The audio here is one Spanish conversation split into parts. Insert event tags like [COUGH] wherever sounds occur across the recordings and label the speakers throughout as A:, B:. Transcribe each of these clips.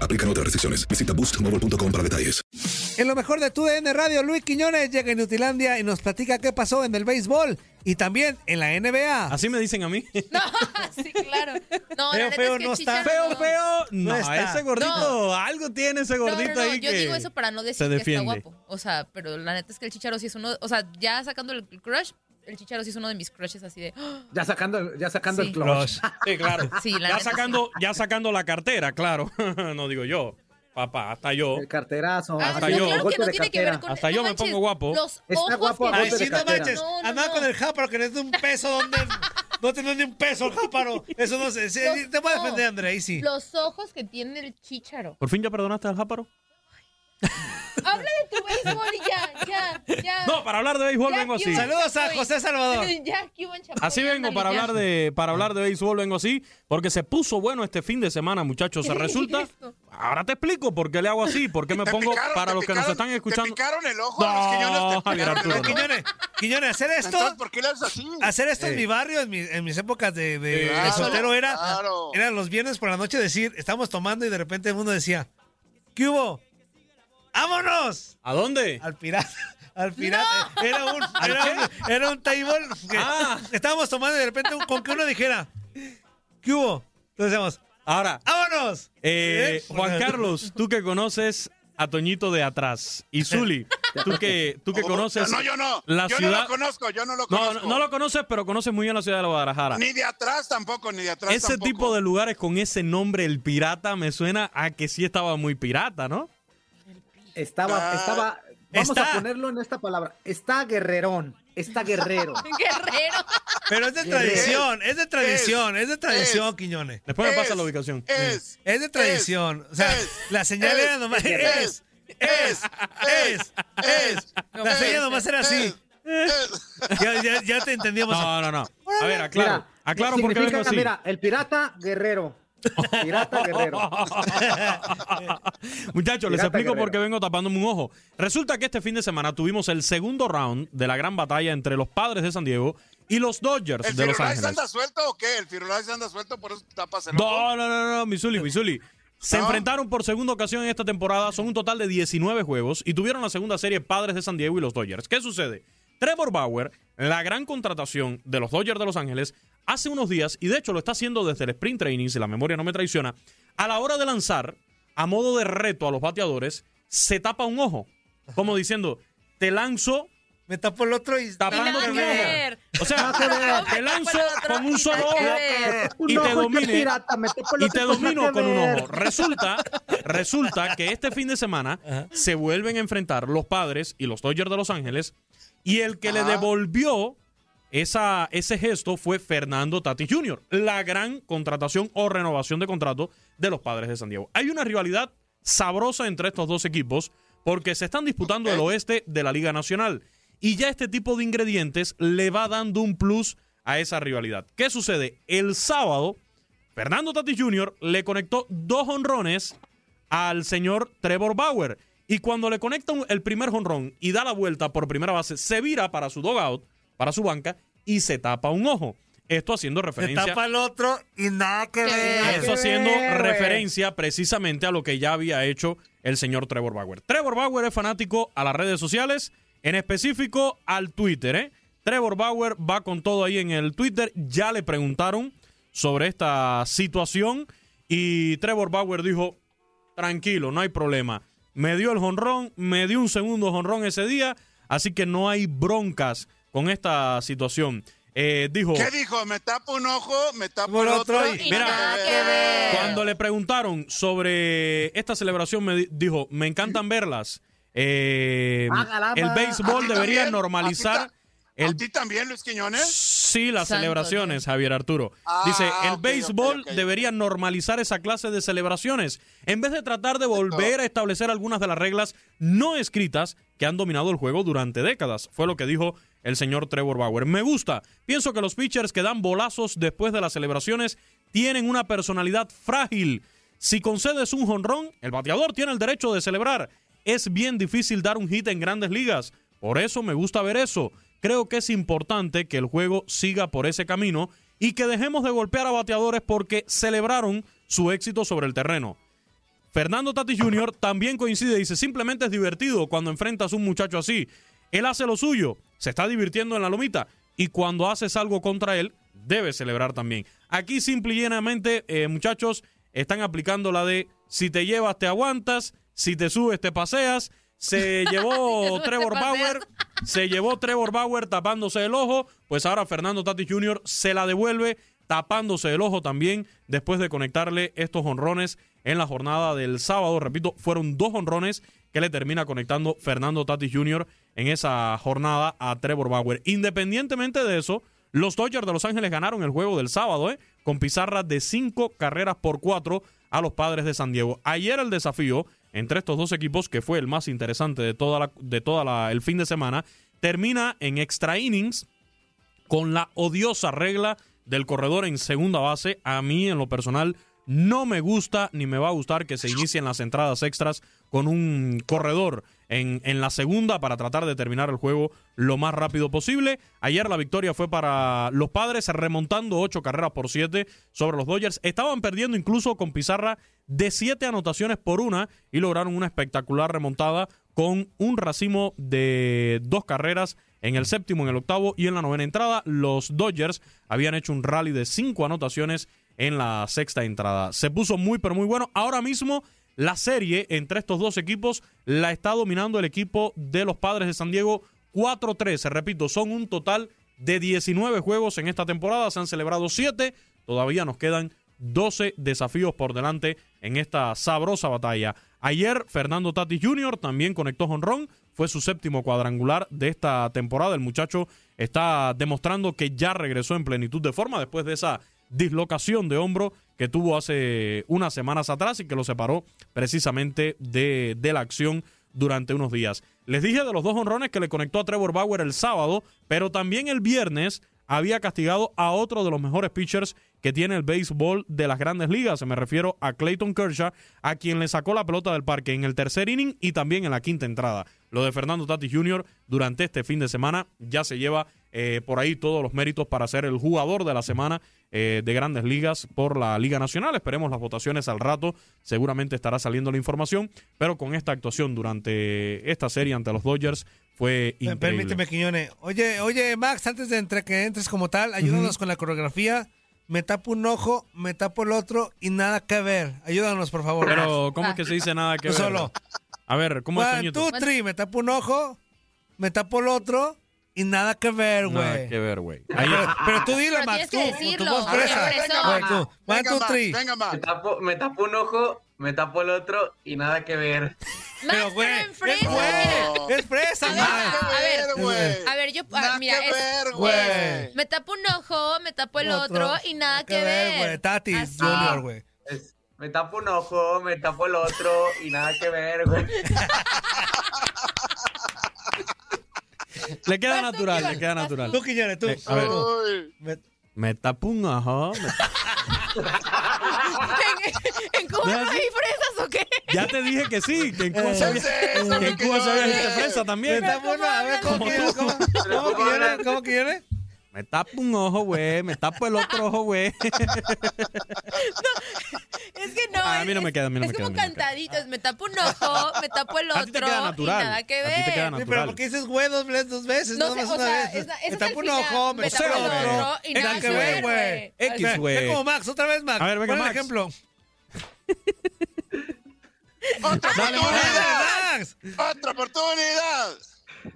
A: Aplican otras restricciones. Visita boostmobile.com para detalles.
B: En lo mejor de tu DN Radio, Luis Quiñones llega a Nutilandia y nos platica qué pasó en el béisbol y también en la NBA.
C: Así me dicen a mí. [LAUGHS]
D: No, sí, claro. No,
B: Feo,
D: la neta
B: feo
D: es que
B: no está.
C: Feo, feo. No,
B: está.
C: ese gordito,
D: No.
C: algo tiene ese
D: No, no,
C: gordito
D: no,
C: ahí
D: yo
C: que
D: digo eso para no decir
C: se
D: que está
C: defiende.
D: guapo. O sea, pero la neta es que el Chicharo sí es uno, o sea, ya sacando el crush, el Chicharo sí es uno de mis crushes así de, ¡ah!
E: Ya sacando, ya sacando
D: Sí.
E: el clutch.
C: Sí, claro. [LAUGHS]
D: Sí, la
C: ya sacando, ya sacando la cartera, claro. [LAUGHS] no digo yo. Papá, hasta yo.
E: El carterazo.
D: Ah,
C: Hasta
D: no,
C: yo.
D: claro que no
E: de
D: tiene que ver con
C: Hasta yo me
D: manches,
C: pongo guapo.
D: Los
E: Está
D: ojos
E: guapo a
D: que
E: golpe
B: Ay,
E: de
B: sí, no manches.
D: No, no,
B: Andaba
D: no.
B: con el jáparo que no es de un peso. ¿dónde? No tenés ni un peso el jáparo. Eso no sé. sí,
D: Los-
B: te voy a defender, André. Ahí sí.
D: Los ojos que tiene el Chicharo.
C: ¿Por fin ya perdonaste al jáparo?
D: Habla de tu béisbol y ya, ya, ya.
C: No, para hablar de béisbol
D: Ya,
C: vengo así.
D: Cuban
B: Saludos a. José Salvador. [LAUGHS]
D: ya, Cuban Chapoy,
C: Así vengo para hablar de para hablar de béisbol vengo así porque se puso bueno este fin de semana muchachos se [LAUGHS] resulta ahora te explico por qué le hago así por qué me
F: Te
C: pongo
F: picaron,
C: para
F: te
C: los que nos están
F: Te
C: escuchando
F: picaron el ojo.
C: No,
F: los quiñones te
C: Javier
F: picaron el
C: Arturo,
F: ojo.
C: no.
B: Quiñones, Quiñones, hacer esto.
F: Entonces, ¿por qué le haces así?
B: Hacer esto en mi barrio, en, mi- en mis épocas de, de- de
F: Claro,
B: soltero, era,
F: claro.
B: eran los viernes por la noche decir, estamos tomando y de repente uno decía, ¿qué hubo? ¡Vámonos!
C: ¿A dónde?
B: Al pirata. Al pirata. Era un, era un, era un table que
C: Ah.
B: estábamos tomando y de repente un- con que uno dijera, ¿qué hubo? Entonces decíamos,
C: Ahora,
B: ¡vámonos!
C: eh,
B: ¿Eh?
C: Juan [LAUGHS] Carlos, tú que conoces a Toñito de atrás y Zuli, tú que tú que conoces
F: No, yo no.
C: la
F: yo
C: ciudad
F: no lo conozco, yo no lo
C: no,
F: conozco.
C: no, no lo conoces, pero conoces muy bien la ciudad de Guadalajara.
F: Ni de atrás tampoco, ni de atrás
C: Ese
F: tampoco.
C: tipo de lugares con ese nombre, el pirata, me suena a que sí estaba muy pirata, ¿no?
E: Estaba,
F: Ah,
E: estaba. Vamos
B: está.
E: a ponerlo en esta palabra. Está guerrerón. Está guerrero. [LAUGHS]
D: Guerrero.
B: Pero es de
E: Guerrero.
B: tradición, es de tradición, es, de tradición,
F: es.
B: Quiñones.
C: Después me pasa la ubicación.
F: Es.
B: Es de tradición. o sea,
F: es,
B: la señal
F: es,
B: era nomás.
F: es,
B: Es, es, es, es.
D: No
B: La señal nomás
D: ser.
B: era así. Ya, ya, ya te entendíamos.
C: No, no, no. A ver, aclaro.
E: Mira,
C: aclaro por qué
E: significa,
C: vengo así.
E: Mira, el pirata guerrero. [LAUGHS] Pirata guerrero. [LAUGHS]
C: Muchachos, les explico por qué vengo tapándome un ojo. Resulta que este fin de semana tuvimos el segundo round de la gran batalla entre los padres de San Diego y los Dodgers
F: ¿El
C: de Los
F: Firulais
C: Ángeles.
F: anda suelto o qué? ¿El Firulais anda suelto por eso tapas el ojo?
C: No, no, no, no, Missouli, Missouli. Se
F: No.
C: enfrentaron por segunda ocasión en esta temporada, son un total de 19 juegos y tuvieron la segunda serie Padres de San Diego y los Dodgers. ¿Qué sucede? Trevor Bauer, la gran contratación de los Dodgers de Los Ángeles, hace unos días, y de hecho lo está haciendo desde el sprint training, si la memoria no me traiciona, a la hora de lanzar, a modo de reto a los bateadores, se tapa un ojo, como diciendo, te lanzo
B: Me tapo el otro y
C: tapando ojo.
D: ver.
C: O sea, [LAUGHS] te lanzo con un solo ojo y te
E: el
C: y te domino con un ojo. Resulta, resulta que este fin de semana [LAUGHS] se vuelven a enfrentar los padres y los Dodgers de Los Ángeles y el que le
F: Ajá.
C: devolvió esa, ese gesto fue Fernando Tatis Jr., la gran contratación o renovación de contrato de los padres de San Diego. Hay una rivalidad sabrosa entre estos dos equipos porque se están disputando el oeste de la Liga Nacional y ya este tipo de ingredientes le va dando un plus a esa rivalidad. ¿Qué sucede? El sábado, Fernando Tatis Jr. le conectó dos honrones al señor Trevor Bauer. Y cuando le conecta el primer honrón y da la vuelta por primera base, se vira para su dogout, para su banca, y se tapa un ojo. Esto haciendo
B: Se
C: referencia.
B: tapa el otro y nada que ver.
C: Eso haciendo
E: ver,
C: referencia precisamente a lo que ya había hecho el señor Trevor Bauer. Trevor Bauer es fanático a las redes sociales, en específico al Twitter. ¿eh? Trevor Bauer va con todo ahí en el Twitter. Ya le preguntaron sobre esta situación y Trevor Bauer dijo, tranquilo, no hay problema. Me dio el jonrón, me dio un segundo jonrón ese día, así que no hay broncas con esta situación. Eh, dijo,
F: ¿Qué dijo? Me tapo un ojo, me tapo
B: Por
F: el
B: otro
F: otro.
B: y-
D: Y nada que ver.
C: Cuando le preguntaron sobre esta celebración, me di- dijo, me encantan verlas. Eh,
E: Hágala,
C: el
E: ma.
F: ¿A
C: béisbol debería
F: también?
C: normalizar
F: ¿A ti, ta-
C: el
F: ¿A ti también, Luis Quiñones?
C: Sí, las
D: Santo
C: celebraciones, Javier Arturo.
F: Ah,
C: Dice, el
F: ok,
C: béisbol debería normalizar esa clase de celebraciones, en vez de tratar de volver a establecer algunas de las reglas no escritas que han dominado el juego durante décadas. Fue lo que dijo el señor Trevor Bauer. Me gusta. Pienso que los pitchers que dan bolazos después de las celebraciones tienen una personalidad frágil. Si concedes un jonrón, el bateador tiene el derecho de celebrar. Es bien difícil dar un hit en grandes ligas. Por eso me gusta ver eso. Creo que es importante que el juego siga por ese camino y que dejemos de golpear a bateadores porque celebraron su éxito sobre el terreno. Fernando Tatis Jr. también coincide, dice, simplemente es divertido cuando enfrentas a un muchacho así. Él hace lo suyo, se está divirtiendo en la lomita y cuando haces algo contra él, debes celebrar también. Aquí simple y llanamente, eh, muchachos, están aplicando la de si te llevas te aguantas, si te subes te paseas. Se [LAUGHS] llevó Trevor. Bauer, se llevó Trevor Bauer tapándose el ojo, pues ahora Fernando Tatis Jr. se la devuelve tapándose el ojo también después de conectarle estos honrones en la jornada del sábado. Repito, fueron dos honrones que le termina conectando Fernando Tatis Jr. en esa jornada a Trevor Bauer. Independientemente de eso, los Dodgers de Los Ángeles ganaron el juego del sábado, ¿eh? con pizarra de cinco carreras por cuatro a los padres de San Diego. Ayer el desafío entre estos dos equipos, que fue el más interesante de toda, la, de toda el fin de semana, termina en extra innings con la odiosa regla del corredor en segunda base. A mí, en lo personal, no me gusta ni me va a gustar que se inicien las entradas extras con un corredor en, en la segunda para tratar de terminar el juego lo más rápido posible. Ayer la victoria fue para los padres remontando ocho carreras por siete sobre los Dodgers. Estaban perdiendo incluso con pizarra de siete anotaciones por una y lograron una espectacular remontada con un racimo de dos carreras en el séptimo, en el octavo y en la novena entrada. Los Dodgers habían hecho un rally de cinco anotaciones en la sexta entrada. Se puso muy, pero muy bueno. Ahora mismo la serie entre estos dos equipos la está dominando el equipo de los Padres de San Diego 4-3. Repito, son un total de 19 juegos en esta temporada. Se han celebrado 7. Todavía nos quedan 12 desafíos por delante en esta sabrosa batalla. Ayer Fernando Tatis Jr. también conectó honrón, fue su séptimo cuadrangular de esta temporada. El muchacho está demostrando que ya regresó en plenitud de forma después de esa dislocación de hombro que tuvo hace unas semanas atrás y que lo separó precisamente de, de la acción durante unos días. Les dije de los dos honrones que le conectó a Trevor Bauer el sábado, pero también el viernes había castigado a otro de los mejores pitchers que tiene el béisbol de las grandes ligas. Me refiero a Clayton Kershaw, a quien le sacó la pelota del parque en el tercer inning y también en la quinta entrada. Lo de Fernando Tatis Jr. durante este fin de semana ya se lleva eh, por ahí todos los méritos para ser el jugador de la semana eh, de grandes ligas por la Liga Nacional. Esperemos las votaciones al rato. Seguramente estará saliendo la información. Pero con esta actuación durante esta serie ante los Dodgers fue increíble.
B: Permíteme, Quiñones. Oye, oye, Max, antes de entre que entres como tal, ayúdanos con la coreografía. Me tapo un ojo, me tapo el otro y nada que ver. Ayúdanos, por favor.
C: Pero, ¿cómo es que se dice nada que
B: Tú
C: ver?
B: solo.
C: A ver, ¿cómo es
B: One,
C: Toñito?
B: two, three. Me tapo un ojo, me tapo el otro y nada que ver,
C: Nada
B: güey.
C: que ver, güey.
B: Pero, pero tú dile,
D: Pero
B: Max, tú, tu voz tú, one,
F: Venga,
B: two,
F: Max,
B: three.
G: Me tapo, me tapo un ojo, me tapo el otro y nada que ver.
B: Pero, güey, es
D: fresa,
B: güey,
D: mira.
B: es fresa,
D: A ver, a ver,
F: ver, güey.
D: A ver, yo, mira,
F: que
D: es-
F: ver,
B: güey.
D: me tapo un ojo, me tapo el otro, y nada que, ver.
B: güey. Tati
D: Así.
B: Junior, güey.
G: Es- me tapo un ojo, me tapo el otro y nada que ver, güey.
C: Le queda natural, le queda natural.
B: Tú, Quiñones, tú.
C: Eh, a ver.
B: Me-
C: Me tapo un ojo. me- [LAUGHS]
D: ¿En, en Cuba
C: ¿No es
D: no hay fresas o qué?
C: Ya te dije que sí, que en Cuba
B: Eh,
C: se había,
F: ¿qué es
C: que en Cuba se había fresa también.
B: a ver, ¿cómo
C: Como
B: quieres? ¿Cómo, quieres? ¿Cómo quieres?
C: Me tapo un ojo, güey. Me tapo el otro ojo, güey.
D: Es que no.
C: Ah, a mí no
D: es-
C: me queda, a mí no
D: es
C: me queda,
D: como
C: a no me queda.
D: cantaditos. Me tapo un ojo, me tapo el
C: A ti te
D: otro
C: queda
D: y
C: natural.
D: nada que
C: A
D: ver.
C: ti te queda
B: Sí, pero
C: natural.
B: ¿por qué dices güey dos veces, dos veces?
D: No
B: No,
D: sé,
B: más
D: o
B: una
D: sea,
B: vez.
D: esa- esa
B: me
D: es
B: tapo un ojo, me tapo el otro.
D: otro y
B: Nada que ver, güey.
C: X, güey.
B: ve como Max, otra vez, Max.
C: A ver, venga,
B: Pon
C: Max.
B: ejemplo.
F: Otra
B: Dale,
F: oportunidad.
B: Max.
F: Otra oportunidad.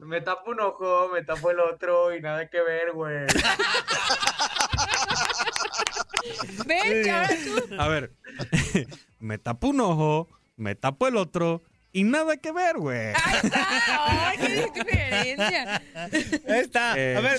G: Me tapo un ojo, me tapo el otro y nada que ver, güey. [LAUGHS]
D: Ven, ahora tú.
C: A ver. [LAUGHS] me tapo un ojo, me tapo el otro y nada que ver, güey.
D: Ahí está. Ay, qué diferencia. [LAUGHS]
B: Ahí está.
C: Eh.
B: A ver.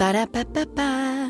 H: Ba-da-ba-ba-ba.